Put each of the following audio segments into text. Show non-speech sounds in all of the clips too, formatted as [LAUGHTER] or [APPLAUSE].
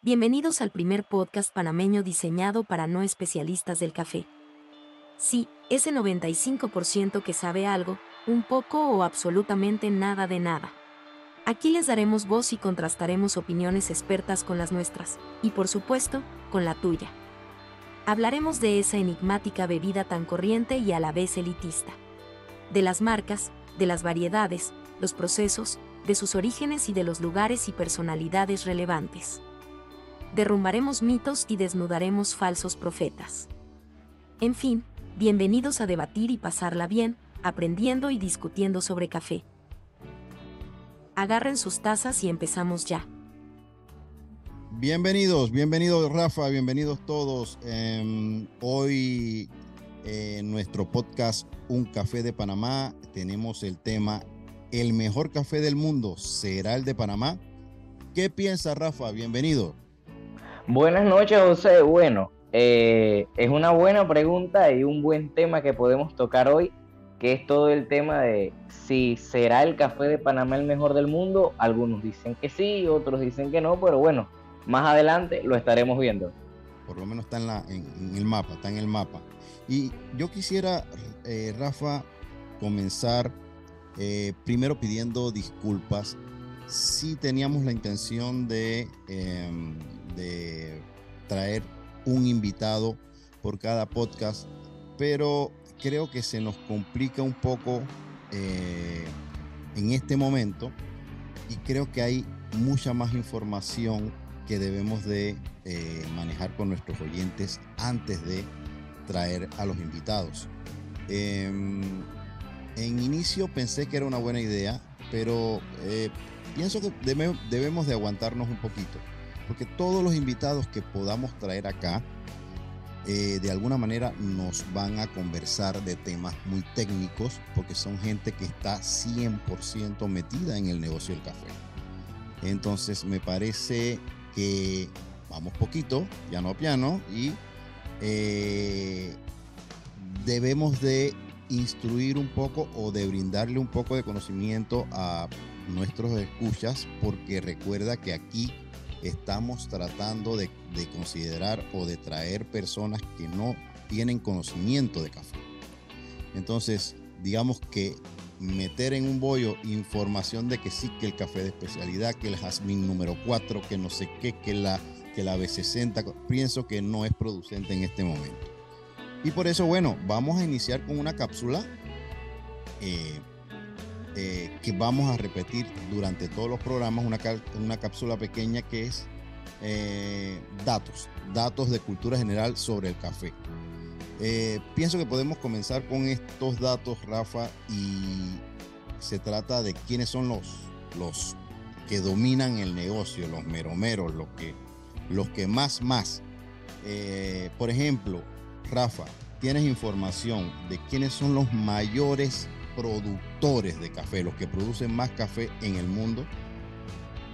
Bienvenidos al primer podcast panameño diseñado para no especialistas del café. Sí, ese 95% que sabe algo, un poco o absolutamente nada de nada. Aquí les daremos voz y contrastaremos opiniones expertas con las nuestras, y por supuesto, con la tuya. Hablaremos de esa enigmática bebida tan corriente y a la vez elitista. De las marcas, de las variedades, los procesos, de sus orígenes y de los lugares y personalidades relevantes. Derrumbaremos mitos y desnudaremos falsos profetas. En fin, bienvenidos a debatir y pasarla bien, aprendiendo y discutiendo sobre café. Agarren sus tazas y empezamos ya. Bienvenidos, bienvenidos Rafa, bienvenidos todos. Hoy en nuestro podcast Un Café de Panamá tenemos el tema ¿El mejor café del mundo será el de Panamá? ¿Qué piensa Rafa? Bienvenido. Buenas noches José. Bueno, eh, es una buena pregunta y un buen tema que podemos tocar hoy, que es todo el tema de si será el café de Panamá el mejor del mundo. Algunos dicen que sí, otros dicen que no, pero bueno, más adelante lo estaremos viendo. Por lo menos está en, la, en, el mapa, está en el mapa. Y yo quisiera, eh, Rafa, comenzar eh, primero pidiendo disculpas. si teníamos la intención de, em, de traer un invitado por cada podcast, pero creo que se nos complica un poco eh, en este momento y creo que hay mucha más información que debemos de eh, manejar con nuestros oyentes antes de traer a los invitados. Em, en inicio pensé que era una buena idea, pero eh, pienso que debemos de aguantarnos un poquito, porque todos los invitados que podamos traer acá, eh, de alguna manera nos van a conversar de temas muy técnicos, porque son gente que está 100% metida en el negocio del café. Entonces me parece que vamos poquito, piano a piano, y eh, debemos de instruir un poco o de brindarle un poco de conocimiento a nuestros escuchas, porque recuerda que aquí estamos tratando de, considerar o de traer personas que no tienen conocimiento de café. Entonces, digamos que meter en un bollo información de que sí, que el café de especialidad, que el jazmín número 4, que no sé qué, que la, que la B60, pienso que no es producente en este momento. Y por eso, bueno, vamos a iniciar con una cápsula eh, eh, que vamos a repetir durante todos los programas, una, una cápsula pequeña que es eh, datos, datos de cultura general sobre el café. pienso que podemos comenzar con estos datos, Rafa, y se trata de quiénes son los, los que dominan el negocio, los meromeros, los que, los que más, más. por ejemplo, Rafa, ¿tienes información de quiénes son los mayores productores de café, los que producen más café en el mundo?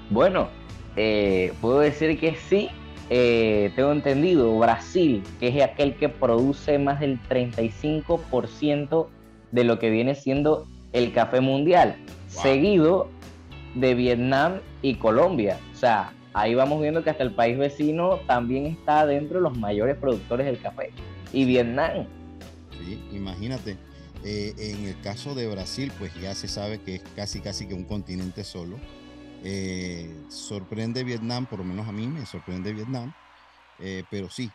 Bueno, eh, puedo decir que sí. Eh, tengo entendido, Brasil, que es aquel que produce más del 35% de lo que viene siendo el café mundial, seguido de Vietnam y Colombia. O sea, ahí vamos viendo que hasta el país vecino también está dentro de los mayores productores del café y Vietnam. Sí, imagínate. Eh, en el caso de Brasil, pues ya se sabe que es casi casi que un continente solo. Eh, sorprende Vietnam, por lo menos a mí me sorprende Vietnam, eh, pero sí,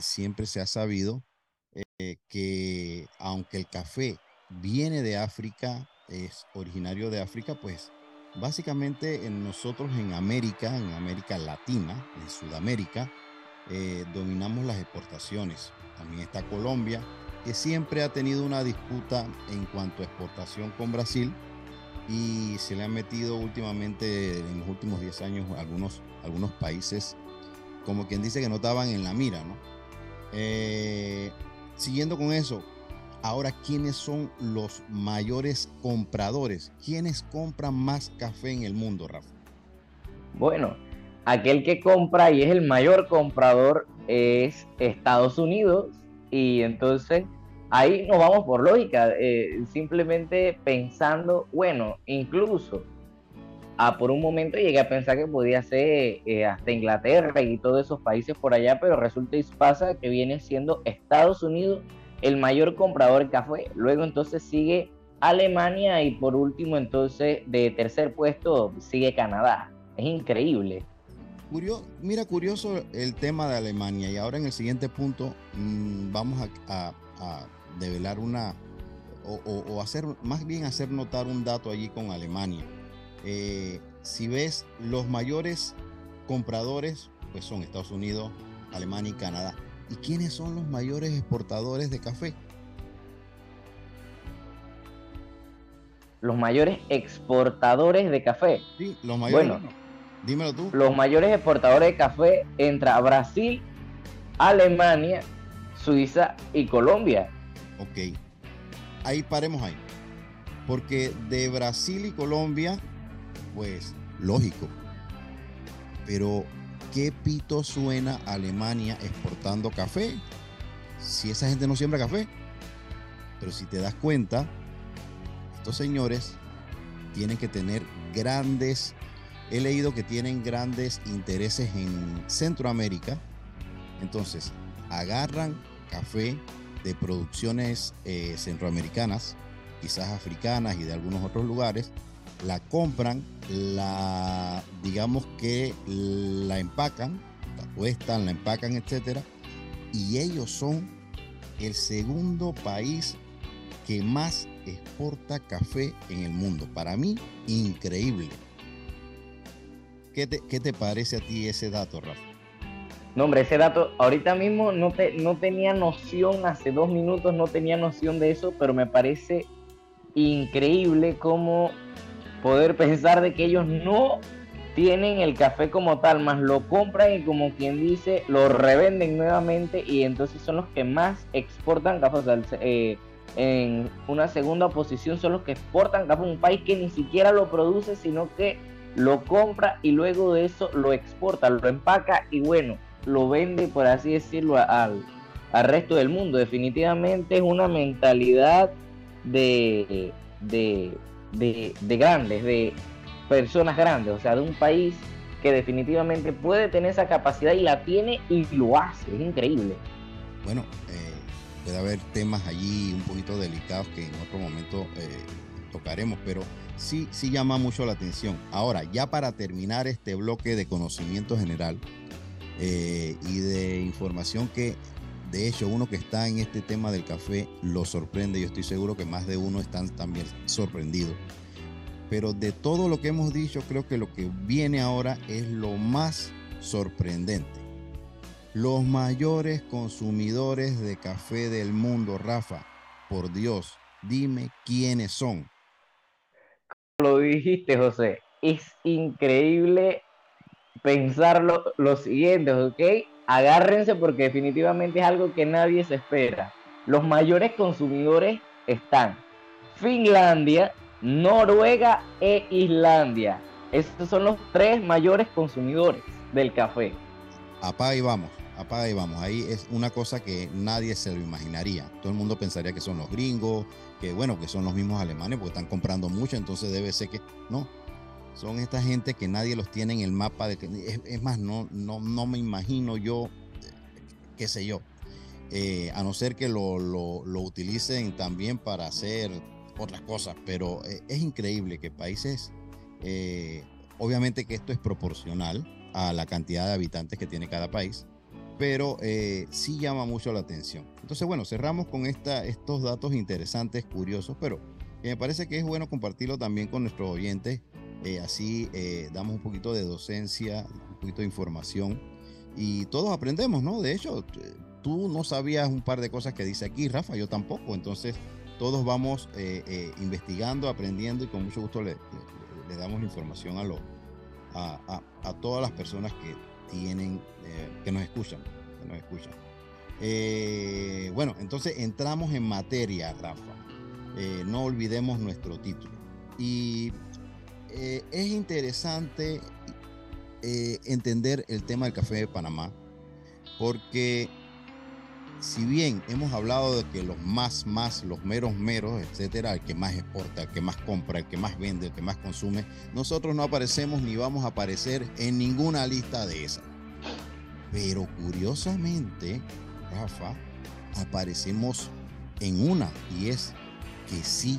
siempre se ha sabido que aunque el café viene de África, es originario de África, pues básicamente en nosotros en América, en América Latina, en Sudamérica, dominamos las exportaciones. También está Colombia, que siempre ha tenido una disputa en cuanto a exportación con Brasil y se le han metido últimamente, en los últimos 10 años, algunos, algunos países, como quien dice que no estaban en la mira, ¿no? Eh, siguiendo con eso, ahora, ¿quiénes son los mayores compradores? ¿Quiénes compran más café en el mundo, Rafa? Bueno, aquel que compra y es el mayor comprador es Estados Unidos y entonces ahí nos vamos por lógica, eh, simplemente pensando, bueno, incluso a por un momento llegué a pensar que podía ser eh, hasta Inglaterra y todos esos países por allá, pero resulta y pasa que viene siendo Estados Unidos el mayor comprador de café. Luego entonces sigue Alemania y por último entonces de tercer puesto sigue Canadá. Es increíble. Mira, curioso el tema de Alemania y ahora en el siguiente punto mm, vamos a, develar una o, hacer más bien hacer notar un dato allí con Alemania. Eh, si ves los mayores compradores, pues son Estados Unidos, Alemania y Canadá. ¿Y quiénes son los mayores exportadores de café? los mayores exportadores de café. Sí, los mayores. Bueno, dímelo tú. Los mayores exportadores de café entra Brasil, Alemania, Suiza y Colombia. Ok. Ahí paremos ahí. Porque de Brasil y Colombia, pues lógico. Pero, ¿qué pito suena Alemania exportando café? Si esa gente no siembra café. Pero si te das cuenta, estos señores tienen que tener grandes, he leído que tienen grandes intereses en Centroamérica, entonces agarran café de producciones eh, centroamericanas, quizás africanas y de algunos otros lugares, la compran, la digamos que la empacan, la cuestan, la empacan, etcétera, y ellos son el segundo país que más exporta café en el mundo. Para mí, increíble. ¿Qué te, qué te parece a ti ese dato, Rafa? No, hombre, ese dato, ahorita mismo no, te, no tenía noción, hace dos minutos no tenía noción de eso, pero me parece increíble cómo poder pensar de que ellos no tienen el café como tal, más lo compran y como quien dice, lo revenden nuevamente y entonces son los que más exportan café. O sea, eh, en una segunda posición son los que exportan café, un país que ni siquiera lo produce, sino que lo compra y luego de eso lo exporta, lo empaca y bueno, lo vende, por así decirlo, al, al resto del mundo. Definitivamente es una mentalidad de, de, de, de grandes, de personas grandes, o sea, de un país que definitivamente puede tener esa capacidad y la tiene y lo hace, es increíble. Bueno, eh, puede haber temas allí un poquito delicados que en otro momento eh, tocaremos, pero sí, sí llama mucho la atención. Ahora, ya para terminar este bloque de conocimiento general eh, y de información que, de hecho, uno que está en este tema del café lo sorprende, yo estoy seguro que más de uno están también sorprendidos. Pero de todo lo que hemos dicho, creo que lo que viene ahora es lo más sorprendente los mayores consumidores de café del mundo, Rafa. Por Dios, dime quiénes son. Lo dijiste, José. Es increíble pensar lo, siguiente, ¿ok? Agárrense porque definitivamente es algo que nadie se espera. Los mayores consumidores están Finlandia, Noruega e Islandia. Estos son los tres mayores consumidores del café. Apá y vamos apaga y vamos. Ahí es una cosa que nadie se lo imaginaría. Todo el mundo pensaría que son los gringos, que bueno, que son los mismos alemanes porque están comprando mucho, entonces debe ser que no. Son esta gente que nadie los tiene en el mapa de que es, más, no, no, no me imagino yo, qué sé yo, eh, a no ser que lo, lo, utilicen también para hacer otras cosas, pero eh, es increíble que países, eh, obviamente que esto es proporcional a la cantidad de habitantes que tiene cada país, pero eh, sí llama mucho la atención. Entonces, bueno, cerramos con esta, estos datos interesantes, curiosos, pero me parece que es bueno compartirlo también con nuestros oyentes. Eh, así eh, damos un poquito de docencia, un poquito de información y todos aprendemos, ¿no? De hecho, tú no sabías un par de cosas que dice aquí, Rafa, yo tampoco. Entonces, todos vamos investigando, aprendiendo y con mucho gusto le, damos información a, lo, a, a todas las personas que tienen, eh, que nos escuchan, que nos escuchan. Eh, bueno, entonces entramos en materia, Rafa. Eh, no olvidemos nuestro título. Y es interesante entender el tema del café de Panamá, porque si bien hemos hablado de que los más, más, los meros, meros, etcétera, el que más exporta, el que más compra, el que más vende, el que más consume, nosotros no aparecemos ni vamos a aparecer en ninguna lista de esas. Pero curiosamente, Rafa, aparecemos en una y es que sí,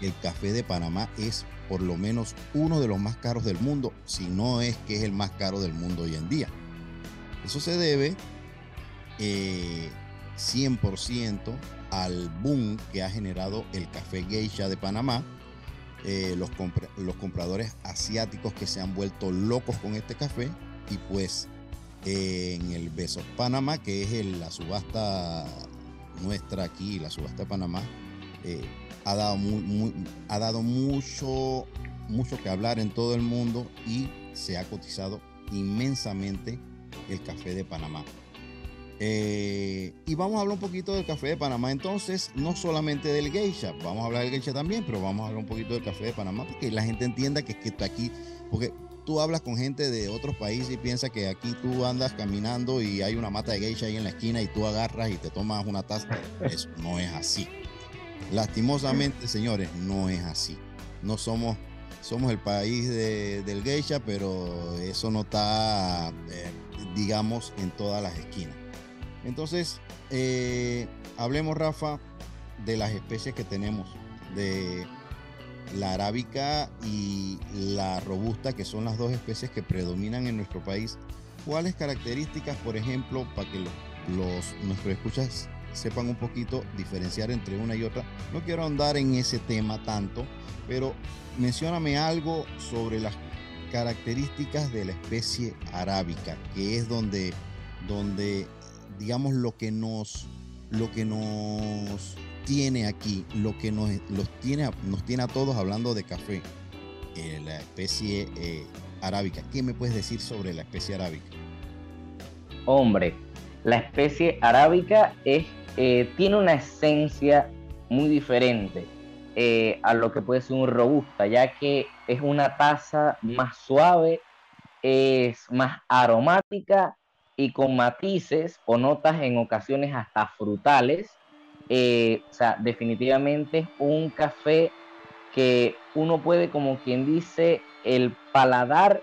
el café de Panamá es por lo menos uno de los más caros del mundo, si no es que es el más caro del mundo hoy en día. Eso se debe eh, 100% al boom que ha generado el café geisha de Panamá. Eh, los, los compradores asiáticos que se han vuelto locos con este café y pues en el Besos Panamá, que es la subasta nuestra aquí, la subasta de Panamá, eh, ha dado, ha dado mucho, mucho que hablar en todo el mundo y se ha cotizado inmensamente el café de Panamá. Eh, y vamos a hablar un poquito del café de Panamá. Entonces, no solamente del geisha, vamos a hablar del geisha también, pero vamos a hablar un poquito del café de Panamá, porque la gente entienda que que está aquí, porque tú hablas con gente de otros países y piensas que aquí tú andas caminando y hay una mata de geisha ahí en la esquina y tú agarras y te tomas una taza. Eso no es así. Lastimosamente, señores, no es así. No somos, somos el país del geisha, pero eso no está, eh, digamos, en todas las esquinas. Entonces, eh, hablemos, Rafa, de las especies que tenemos, de la arábica y la robusta, que son las dos especies que predominan en nuestro país. ¿Cuáles características, por ejemplo, para que los, nuestros escuchas sepan un poquito diferenciar entre una y otra? No quiero andar en ese tema tanto, pero mencióname algo sobre las características de la especie arábica, que es donde, donde digamos, lo que nos, lo que nos tiene aquí, lo que nos, los tiene, nos tiene a todos hablando de café, eh, la especie eh, arábica. ¿Qué me puedes decir sobre la especie arábica? Hombre, la especie arábica es, eh, tiene una esencia muy diferente a lo que puede ser un robusta, ya que es una taza más suave, es más aromática y con matices o notas en ocasiones hasta frutales. Eh, o sea, definitivamente es un café que uno puede, como quien dice, el paladar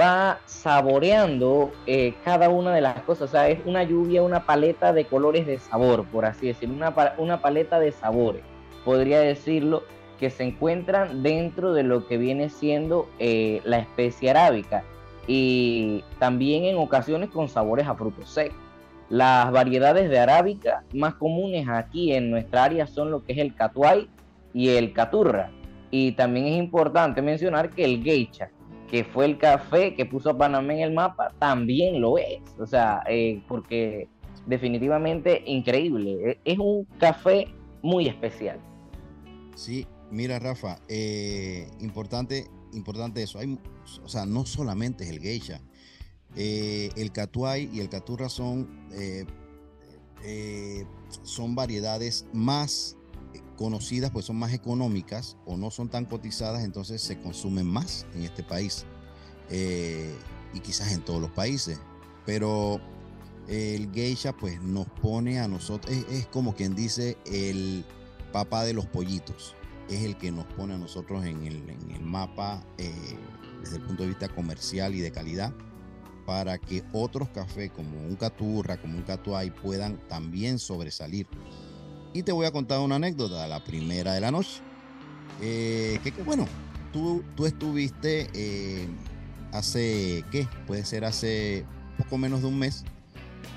va saboreando eh, cada una de las cosas. O sea, es una lluvia, una paleta de colores de sabor, por así decirlo, una, una paleta de sabores, podría decirlo, que se encuentran dentro de lo que viene siendo eh, la especie arábica y también en ocasiones con sabores a frutos secos. Las variedades de arábica más comunes aquí en nuestra área son lo que es el catuay y el caturra. Y también es importante mencionar que el geisha, que fue el café que puso a Panamá en el mapa, también lo es. O sea, eh, porque definitivamente increíble. Es un café muy especial. Sí, mira Rafa, eh, importante, importante eso. Hay o sea, no solamente es el geisha. Eh, el catuay y el caturra son, eh, eh, son variedades más conocidas, pues son más económicas o no son tan cotizadas, entonces se consumen más en este país y quizás en todos los países. Pero el geisha pues nos pone a nosotros, es, como quien dice el papá de los pollitos, es el que nos pone a nosotros en el, en el mapa desde el punto de vista comercial y de calidad para que otros cafés como un Caturra, como un Catuay puedan también sobresalir. Y te voy a contar una anécdota, la primera de la noche. Eh, que, bueno, tú, tú estuviste eh, hace, ¿qué? Puede ser hace poco menos de un mes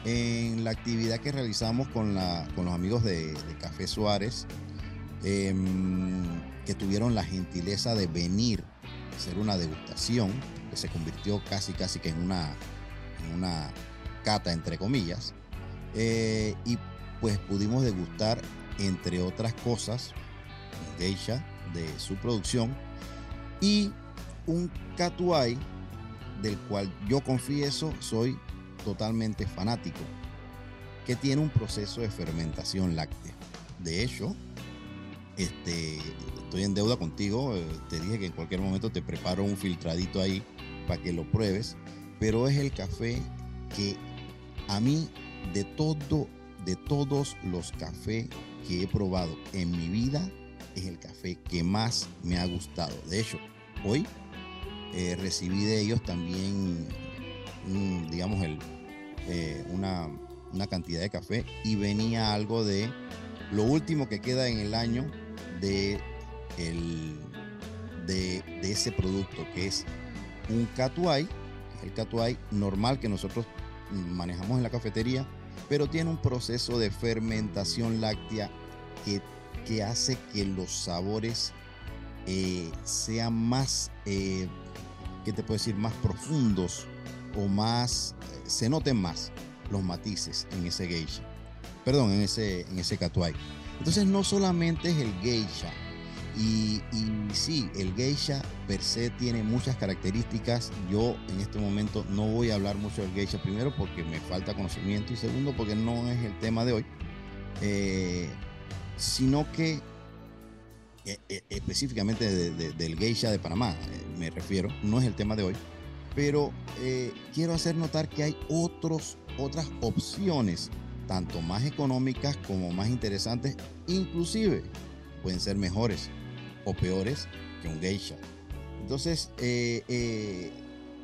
en la actividad que realizamos con, la, con los amigos de, Café Suárez, em, que tuvieron la gentileza de venir hacer una degustación que se convirtió casi casi que en una, una cata entre comillas. Eh, y pues pudimos degustar entre otras cosas geisha de su producción y un catuay del cual yo confieso soy totalmente fanático que tiene un proceso de fermentación láctea. De hecho, este, estoy en deuda contigo. Eh, te dije que en cualquier momento te preparo un filtradito ahí para que lo pruebes. Pero es el café que a mí, de todo, de todos los cafés que he probado en mi vida, es el café que más me ha gustado. De hecho, hoy eh, recibí de ellos también, digamos, eh, una, una cantidad de café y venía algo de lo último que queda en el año de, el, de, ese producto, que es un catuay, el catuay normal que nosotros manejamos en la cafetería, pero tiene un proceso de fermentación láctea que, que hace que los sabores eh, sean más, eh, ¿qué te puedo decir? Más profundos o más, eh, se noten más los matices en ese geisha. Perdón, en ese, en ese catuay. Entonces no solamente es el geisha, y, sí, el geisha per se tiene muchas características. Yo en este momento no voy a hablar mucho del geisha, primero porque me falta conocimiento y segundo porque no es el tema de hoy, eh, sino que eh, eh, específicamente del geisha de Panamá, me refiero, no es el tema de hoy, pero quiero hacer notar que hay otros, otras opciones, tanto más económicas como más interesantes, inclusive pueden ser mejores o peores que un geisha. Entonces, eh, eh,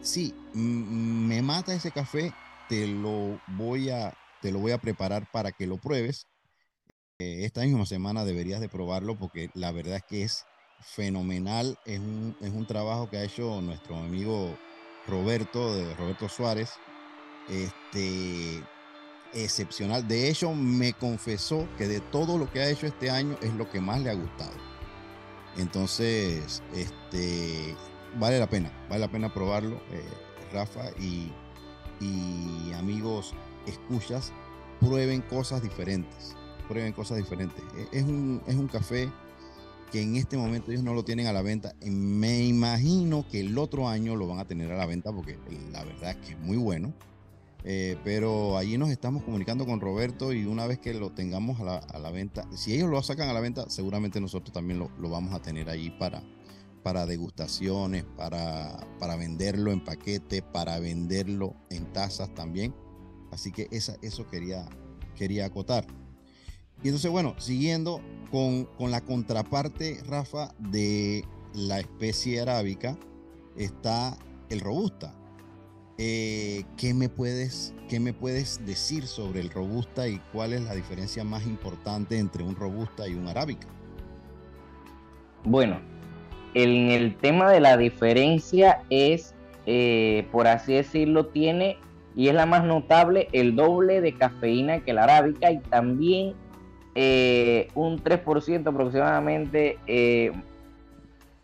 sí, me mata ese café, te lo voy a, te lo voy a preparar para que lo pruebes. Eh, esta misma semana deberías de probarlo porque la verdad es que es fenomenal. Es un, es un trabajo que ha hecho nuestro amigo Roberto, de Roberto Suárez. Este, excepcional. De hecho, me confesó que de todo lo que ha hecho este año es lo que más le ha gustado. Entonces, este, vale la pena, vale la pena probarlo, eh, Rafa y, amigos escuchas, prueben cosas diferentes, prueben cosas diferentes. E, es un, es un café que en este momento ellos no lo tienen a la venta. Me imagino que el otro año lo van a tener a la venta porque la verdad es que es muy bueno. Eh, pero allí nos estamos comunicando con Roberto y una vez que lo tengamos a la, venta, si ellos lo sacan a la venta, seguramente nosotros también lo, vamos a tener allí para, para degustaciones, para, para venderlo en paquete, para venderlo en tazas también. Así que esa, eso quería, quería acotar. Y entonces, bueno, siguiendo con, con la contraparte, Rafa, de la especie arábica, está el robusta. Eh, ¿qué, me puedes, ¿Qué me puedes decir sobre el robusta y cuál es la diferencia más importante entre un robusta y un arábica? Bueno, en el tema de la diferencia es, eh, por así decirlo, tiene, y es la más notable, el doble de cafeína que la arábica y también eh, un 3% aproximadamente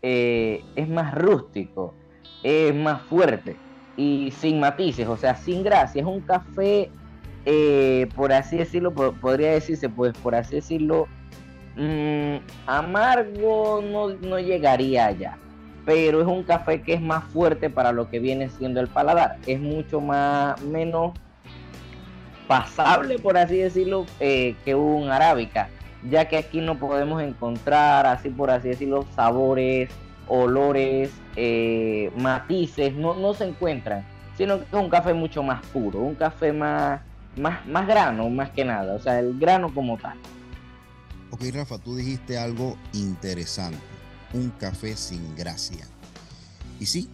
es más rústico, es más fuerte y sin matices, o sea, sin gracia. Es un café, eh, por así decirlo, podría decirse, pues por así decirlo, mm, amargo no, no llegaría allá. Pero es un café que es más fuerte para lo que viene siendo el paladar. Es mucho más, menos pasable, por así decirlo, eh, que un arábica. Ya que aquí no podemos encontrar, así por así decirlo, sabores olores, eh, matices, no, no se encuentran, sino que es un café mucho más puro, un café más, más, más grano, más que nada, o sea, el grano como tal. Ok, Rafa, tú dijiste algo interesante, un café sin gracia. Y sí,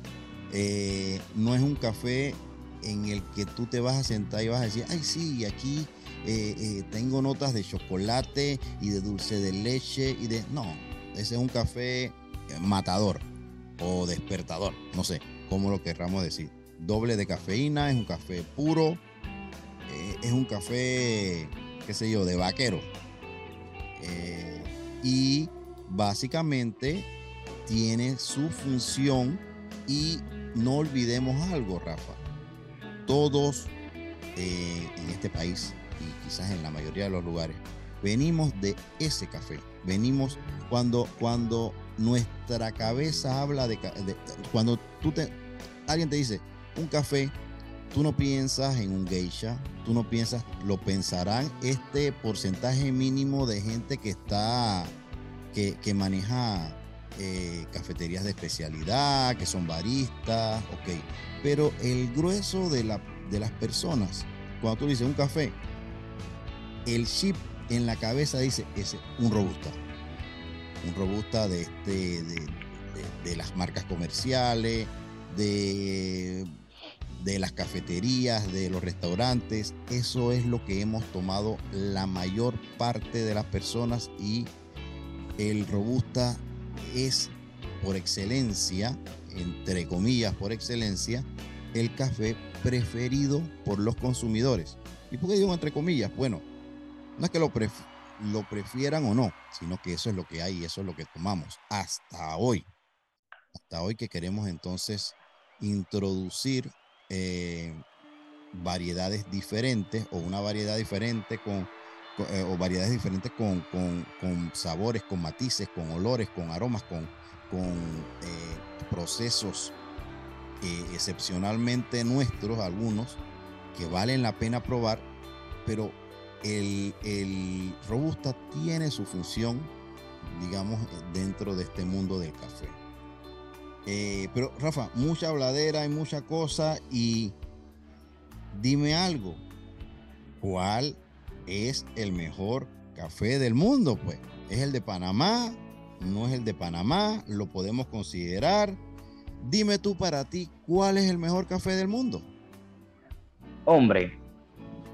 eh, no es un café en el que tú te vas a sentar y vas a decir, ay, sí, aquí eh, tengo notas de chocolate y de dulce de leche y de... No, ese es un café matador o despertador, no sé cómo lo querramos decir. Doble de cafeína, es un café puro, eh, es un café, qué sé yo, de vaquero. Eh, y básicamente tiene su función y no olvidemos algo, Rafa. Todos eh, en este país y quizás en la mayoría de los lugares venimos de ese café. Venimos cuando, cuando nuestra cabeza habla de, cuando tú te, alguien te dice un café, tú no piensas en un geisha, tú no piensas, lo pensarán este porcentaje mínimo de gente que está, que, maneja eh, cafeterías de especialidad, que son baristas, ok. Pero el grueso de, la, de las personas, cuando tú dices un café, el chip en la cabeza dice, es un robusta. Un robusta de, este, de, las marcas comerciales, de, de las cafeterías, de los restaurantes. Eso es lo que hemos tomado la mayor parte de las personas y el robusta es por excelencia, entre comillas por excelencia, el café preferido por los consumidores. ¿Y por qué digo entre comillas? Bueno, no es que lo, lo prefieran o no, sino que eso es lo que hay y eso es lo que tomamos hasta hoy. Hasta hoy que queremos entonces introducir eh, variedades diferentes o una variedad diferente con, eh, o variedades diferentes con, con, sabores, con matices, con olores, con aromas, con, con eh, procesos excepcionalmente nuestros, algunos, que valen la pena probar, pero el, Robusta tiene su función, digamos, dentro de este mundo del café. Eh, pero Rafa, mucha habladera y mucha cosa y dime algo, ¿cuál es el mejor café del mundo? Pues, ¿es el de Panamá? ¿No es el de Panamá? ¿Lo podemos considerar? Dime tú para ti, ¿cuál es el mejor café del mundo? Hombre,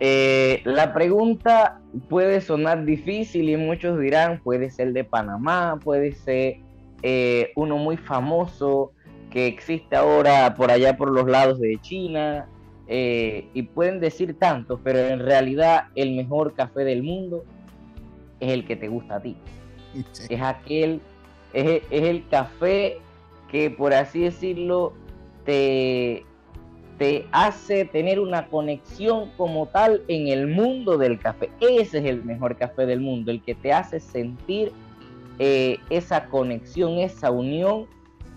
eh, la pregunta puede sonar difícil y muchos dirán, puede ser de Panamá, puede ser eh, uno muy famoso que existe ahora por allá por los lados de China, eh, y pueden decir tanto, pero en realidad el mejor café del mundo es el que te gusta a ti. [LAUGHS] Es aquel, es, es el café que por así decirlo te, te hace tener una conexión como tal en el mundo del café. Ese es el mejor café del mundo, el que te hace sentir eh, esa conexión, esa unión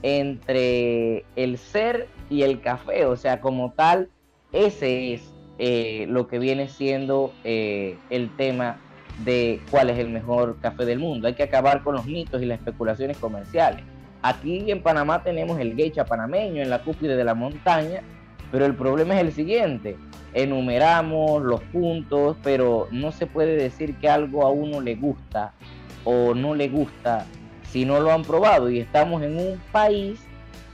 entre el ser y el café. O sea, como tal, ese es eh, lo que viene siendo eh, el tema de cuál es el mejor café del mundo. Hay que acabar con los mitos y las especulaciones comerciales. Aquí en Panamá tenemos el geisha panameño en la cúspide de la montaña, pero el problema es el siguiente, enumeramos los puntos, pero no se puede decir que algo a uno le gusta o no le gusta si no lo han probado. Y estamos en un país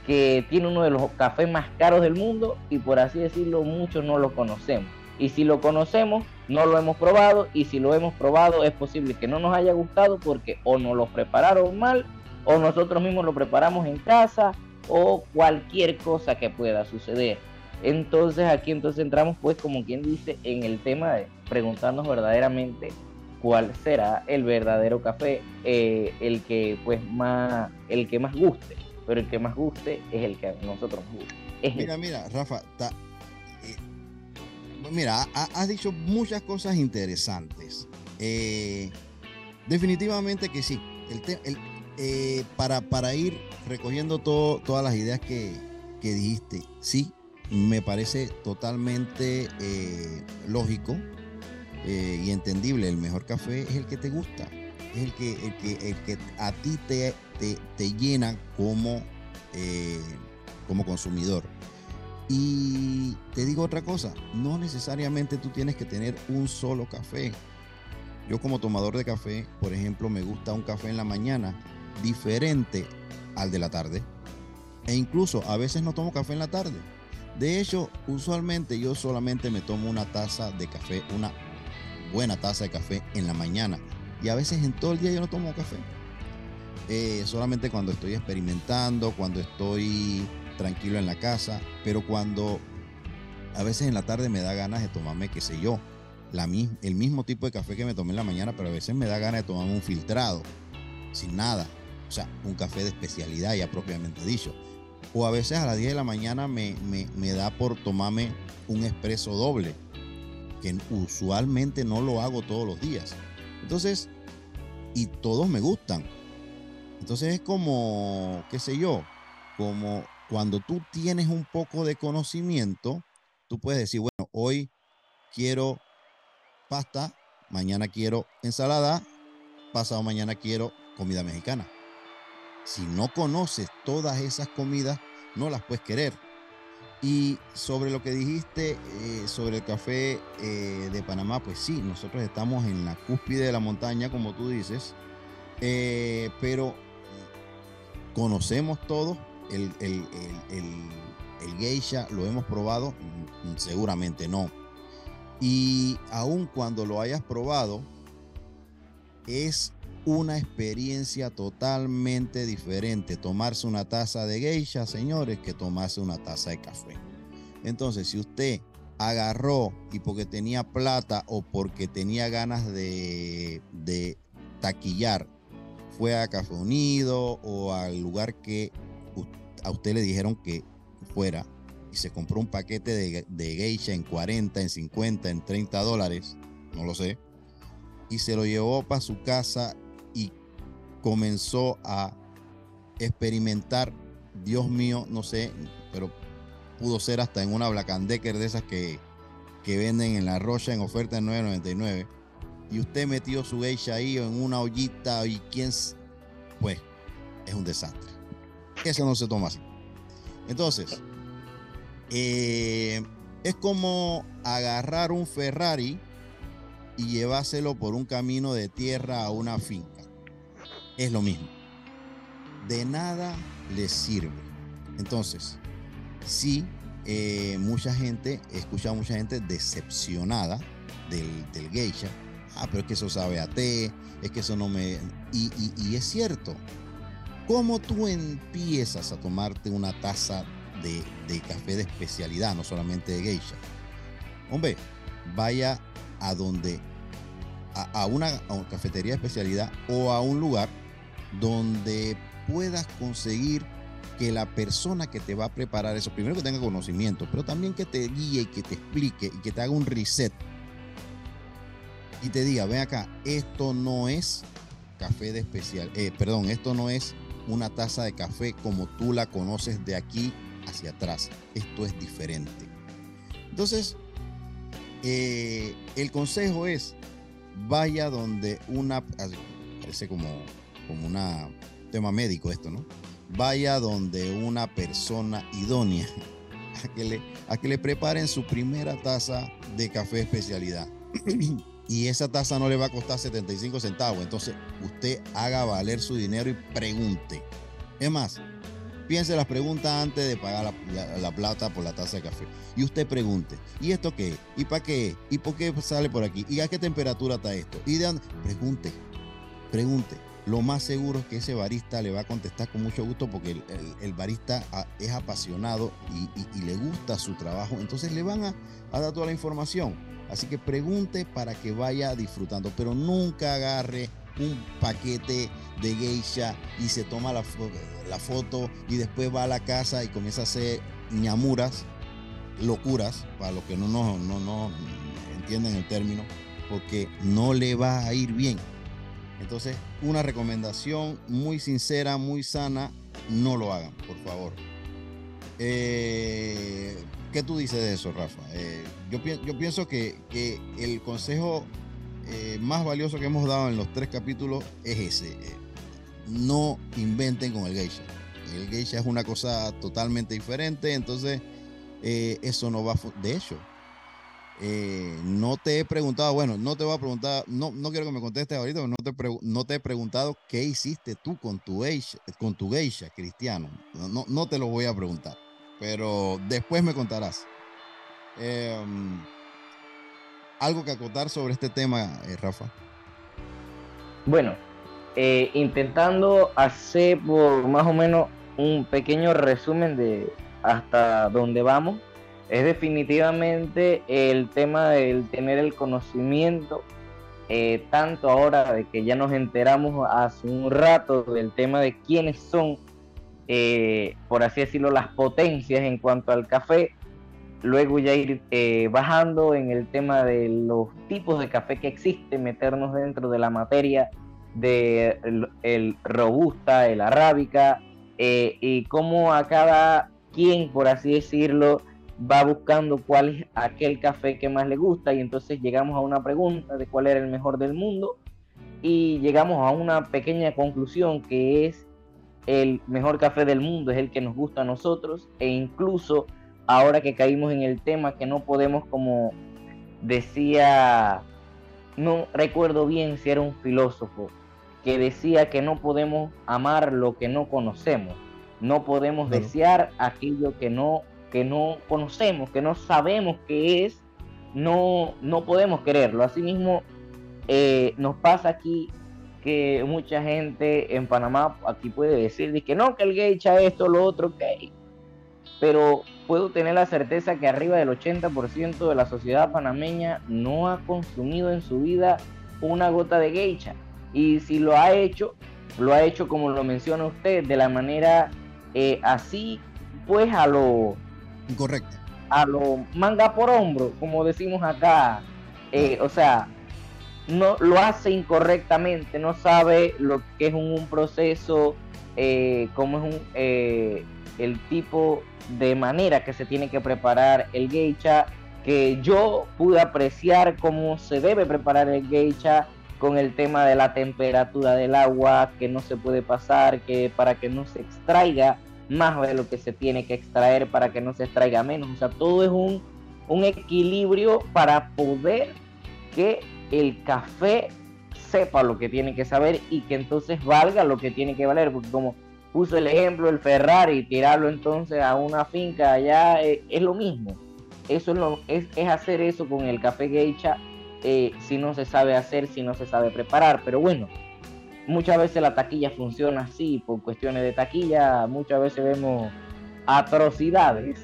que tiene uno de los cafés más caros del mundo y por así decirlo muchos no lo conocemos. Y si lo conocemos, no lo hemos probado y si lo hemos probado es posible que no nos haya gustado porque o nos lo prepararon mal o nosotros mismos lo preparamos en casa o cualquier cosa que pueda suceder. Entonces aquí entonces entramos pues como quien dice en el tema de preguntarnos verdaderamente cuál será el verdadero café, eh, el que pues más, el que más guste, pero el que más guste es el que a nosotros nos gusta. mira, mira, Rafa, eh, mira, has dicho muchas cosas interesantes. Eh, definitivamente que sí. para, para ir recogiendo todas las ideas que, que dijiste, sí, me parece totalmente eh, lógico eh, y entendible. El mejor café es el que te gusta, es el que, el que, el que a ti te, te, llena como, eh, como consumidor. Y te digo otra cosa, no necesariamente tú tienes que tener un solo café. Yo como tomador de café, por ejemplo, me gusta un café en la mañana diferente al de la tarde. E incluso a veces no tomo café en la tarde de hecho, usualmente yo solamente me tomo una taza de café, una buena taza de café en la mañana. Y a veces en todo el día yo no tomo café. Eh, solamente cuando estoy experimentando, cuando estoy tranquilo en la casa. Pero cuando a veces en la tarde me da ganas de tomarme, qué sé yo, la, el mismo tipo de café que me tomé en la mañana, pero a veces me da ganas de tomarme un filtrado, sin nada. O sea, un café de especialidad ya propiamente dicho o a veces a las 10 de la mañana me, da por tomarme un expreso doble, que usualmente no lo hago todos los días. Entonces, y todos me gustan. Entonces es como, qué sé yo, como cuando tú tienes un poco de conocimiento, tú puedes decir, bueno, hoy quiero pasta, mañana quiero ensalada, pasado mañana quiero comida mexicana. Si no conoces todas esas comidas, no las puedes querer. Y sobre lo que dijiste eh, sobre el café eh, de Panamá, pues sí, nosotros estamos en la cúspide de la montaña, como tú dices, eh, pero conocemos todo el, el, el, geisha, lo hemos probado, mm, seguramente no. Y aun cuando lo hayas probado, es una experiencia totalmente diferente tomarse una taza de geisha, señores, que tomarse una taza de café. Entonces, si usted agarró y porque tenía plata o porque tenía ganas de, de taquillar, fue a Café Unido o al lugar que a usted le dijeron que fuera y se compró un paquete de, de geisha en 40, en 50, en 30 dólares, no lo sé, y se lo llevó para su casa y comenzó a experimentar, Dios mío, no sé, pero pudo ser hasta en una Black Decker de esas que, que venden en la rocha en oferta en 9.99 y usted metió su geisha ahí en una ollita y quién, pues es un desastre. Eso no se toma así. Entonces, eh, es como agarrar un Ferrari y llevárselo por un camino de tierra a una finca es lo mismo. De nada les sirve. Entonces, sí, eh, mucha gente, he escuchado a mucha gente decepcionada del, del, geisha. Ah, pero es que eso sabe a té, es que eso no me... Y, y, es cierto, ¿cómo tú empiezas a tomarte una taza de, de, café de especialidad, no solamente de geisha? Hombre, vaya a donde, a, una, a una cafetería de especialidad o a un lugar donde puedas conseguir que la persona que te va a preparar eso, primero que tenga conocimiento, pero también que te guíe y que te explique y que te haga un reset y te diga, ven acá, esto no es café de especial, eh, perdón, esto no es una taza de café como tú la conoces de aquí hacia atrás, esto es diferente. Entonces, eh, el consejo es, vaya donde una, parece como como un tema médico esto, ¿no? Vaya donde una persona idónea a que le, a que le preparen su primera taza de café especialidad. y esa taza no le va a costar 75 centavos. Entonces, usted haga valer su dinero y pregunte. Es más, piense las preguntas antes de pagar la, plata por la taza de café. Y usted pregunte, ¿y esto qué? ¿Y para qué? ¿Y por qué sale por aquí? ¿Y a qué temperatura está esto? ¿Y? Pregunte, pregunte lo más seguro es que ese barista le va a contestar con mucho gusto porque el, barista ah, es apasionado y, le gusta su trabajo. Entonces le van a, dar toda la información. Así que pregunte para que vaya disfrutando, pero nunca agarre un paquete de geisha y se toma la, la foto y después va a la casa y comienza a hacer ñamuras, locuras, para los que no, no, no, entienden el término, porque no le va a ir bien. Entonces, una recomendación muy sincera, muy sana, no lo hagan, por favor. Eh, ¿Qué tú dices de eso, Rafa? Eh, yo, pienso que, el consejo eh, más valioso que hemos dado en los tres capítulos es ese. no inventen con el geisha. El geisha es una cosa totalmente diferente, entonces eso no va a... De hecho, eh, no te he preguntado, bueno, no te voy a preguntar, no, no quiero que me contestes ahorita, no te, no te he preguntado qué hiciste tú con tu geisha, con tu geisha cristiano. No, no te lo voy a preguntar, pero después me contarás. Em, ¿Algo que acotar sobre este tema, eh, Rafa? Bueno, eh, intentando hacer por más o menos un pequeño resumen de hasta dónde vamos es definitivamente el tema del tener el conocimiento, eh, tanto ahora de que ya nos enteramos hace un rato del tema de quiénes son, eh, por así decirlo, las potencias en cuanto al café, luego ya ir eh, bajando en el tema de los tipos de café que existen, meternos dentro de la materia de el, robusta, el arábica, y cómo a cada quien, por así decirlo, va buscando cuál es aquel café que más le gusta y entonces llegamos a una pregunta de cuál era el mejor del mundo y llegamos a una pequeña conclusión que es el mejor café del mundo es el que nos gusta a nosotros e incluso ahora que caímos en el tema, que no podemos, como decía, no recuerdo bien si era un filósofo, que decía que no podemos amar lo que no conocemos, no podemos desear aquello que no, que no conocemos, que no sabemos qué es, no, no podemos quererlo. Asimismo, eh, nos pasa aquí que mucha gente en Panamá aquí puede decir que no, que el gay echa esto, lo otro, ok. Pero puedo tener la certeza que arriba del 80% de la sociedad panameña no ha consumido en su vida una gota de geisha. Y si lo ha hecho, lo ha hecho como lo menciona usted, de la manera eh, así, pues a lo... Incorrecto. A lo manga por hombro, como decimos acá. Eh, o sea, no lo hace incorrectamente, no sabe lo que es un, proceso, eh, cómo es un, eh, el tipo de manera que se tiene que preparar el geisha, que yo pude apreciar cómo se debe preparar el geisha con el tema de la temperatura del agua, que no se puede pasar, que para que no se extraiga más de lo que se tiene que extraer, para que no se extraiga menos. O sea, todo es un, un equilibrio para poder que el café sepa lo que tiene que saber y que entonces valga lo que tiene que valer, porque como puso el ejemplo el Ferrari, tirarlo entonces a una finca allá eh, es, lo mismo. Eso es, lo, es, hacer eso con el café geisha eh, si no se sabe hacer, si no se sabe preparar. Pero bueno, muchas veces la taquilla funciona así, por cuestiones de taquilla, muchas veces vemos atrocidades.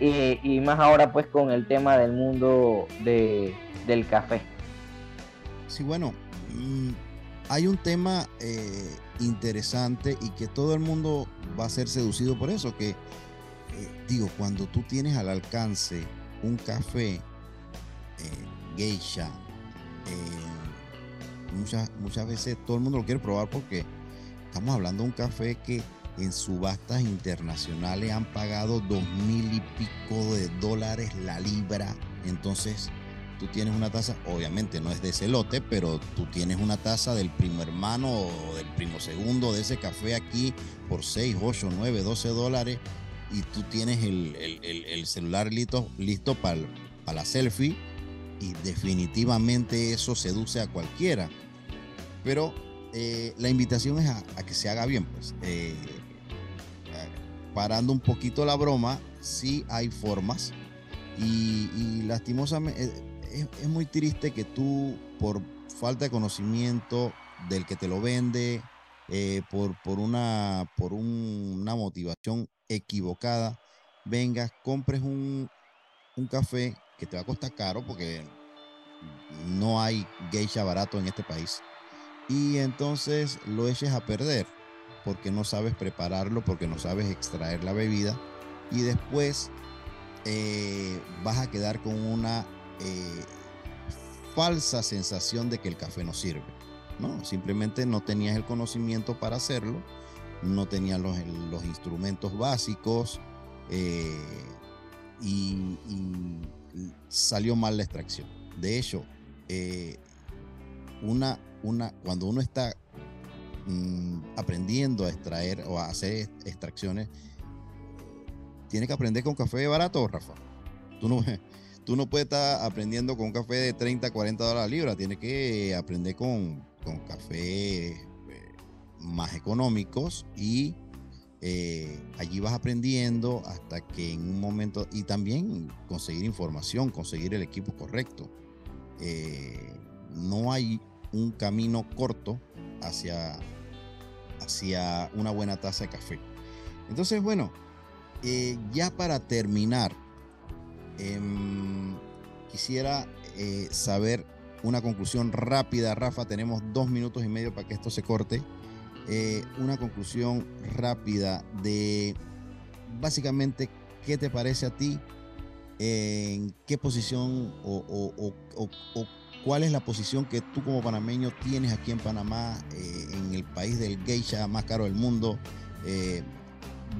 Eh, y más ahora pues con el tema del mundo de, del café. Sí, bueno, mm, hay un tema eh, interesante y que todo el mundo va a ser seducido por eso, que eh, digo, cuando tú tienes al alcance un café eh, geisha, muchas, muchas veces todo el mundo lo quiere probar porque estamos hablando de un café que en subastas internacionales han pagado dos mil y pico de dólares la libra. Entonces, tú tienes una taza, obviamente no es de ese lote, pero tú tienes una taza del primo hermano o del primo segundo de ese café aquí por 6, 8, 9, 12 dólares y tú tienes el, celular listo, listo para la selfie y definitivamente eso seduce a cualquiera. Pero eh, la invitación es a, que se haga bien, pues. Eh, parando un poquito la broma, sí hay formas y, y lastimosamente eh, es, muy triste que tú, por falta de conocimiento del que te lo vende, eh, por, por, una, por una motivación equivocada, vengas, compres un, un café que te va a costar caro porque no hay geisha barato en este país. Y entonces lo eches a perder porque no sabes prepararlo, porque no sabes extraer la bebida. Y después eh, vas a quedar con una eh, falsa sensación de que el café no sirve. No, simplemente no tenías el conocimiento para hacerlo, no tenías los, instrumentos básicos eh, y, salió mal la extracción. De hecho, eh, una, una, cuando uno está mm, aprendiendo a extraer o a hacer extracciones, tiene que aprender con café barato, Rafa. Tú no, tú no puedes estar aprendiendo con un café de 30, 40 dólares la libra, tienes que aprender con, con café eh, más económicos y eh, allí vas aprendiendo hasta que en un momento, y también conseguir información, conseguir el equipo correcto. Eh, no hay un camino corto hacia, hacia una buena taza de café. Entonces, bueno, ya para terminar, Em, quisiera eh, saber una conclusión rápida, Rafa. Tenemos dos minutos y medio para que esto se corte. Eh, una conclusión rápida de básicamente qué te parece a ti, en qué posición o, cuál es la posición que tú como panameño tienes aquí en Panamá, eh, en el país del geisha más caro del mundo.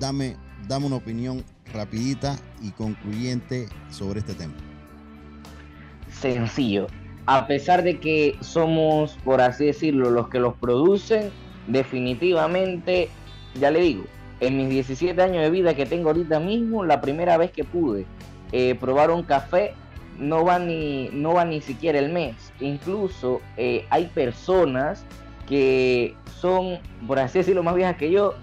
dame, dame una opinión rapidita y concluyente sobre este tema. Sencillo. A pesar de que somos, por así decirlo, los que los producen, definitivamente, ya le digo, en mis 17 años de vida que tengo ahorita mismo, la primera vez que pude eh, probar un café, no va ni, no va ni siquiera el mes. Incluso eh, hay personas que son, por así decirlo, más viejas que yo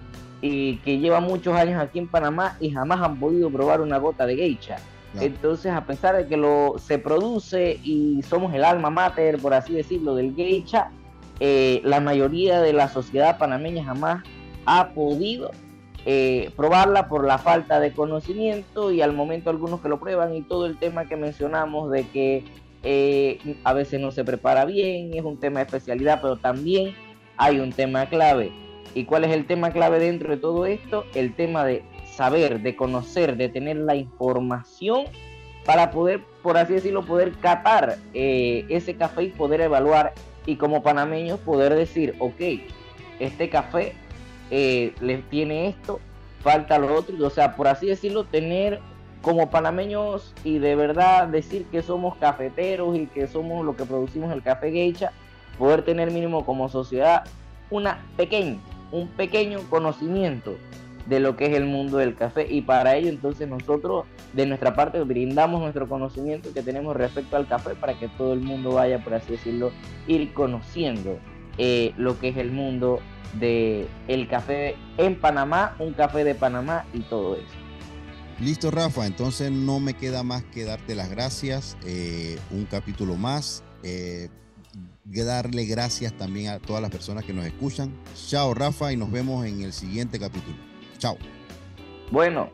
y que llevan muchos años aquí en Panamá y jamás han podido probar una gota de geisha. Entonces, a pesar de que lo se produce y somos el alma mater, por así decirlo, del geisha, eh, la mayoría de la sociedad panameña jamás ha podido eh, probarla por la falta de conocimiento y al momento algunos que lo prueban y todo el tema que mencionamos de que eh, a veces no se prepara bien, es un tema de especialidad, pero también hay un tema clave. ¿Y cuál es el tema clave dentro de todo esto? El tema de saber, de conocer, de tener la información para poder, por así decirlo, poder catar eh, ese café y poder evaluar y como panameños poder decir, ok, este café eh, le tiene esto, falta lo otro, o sea, por así decirlo, tener como panameños y de verdad decir que somos cafeteros y que somos lo que producimos el café geisha, poder tener mínimo como sociedad una pequeña, un pequeño conocimiento de lo que es el mundo del café y para ello entonces nosotros de nuestra parte brindamos nuestro conocimiento que tenemos respecto al café para que todo el mundo vaya, por así decirlo, ir conociendo eh, lo que es el mundo del el café en Panamá, un café de Panamá y todo eso. Listo, Rafa. Entonces no me queda más que darte las gracias. Eh, un capítulo más. Eh, darle gracias también a todas las personas que nos escuchan. Chao, Rafa, y nos vemos en el siguiente capítulo. Chao. Bueno,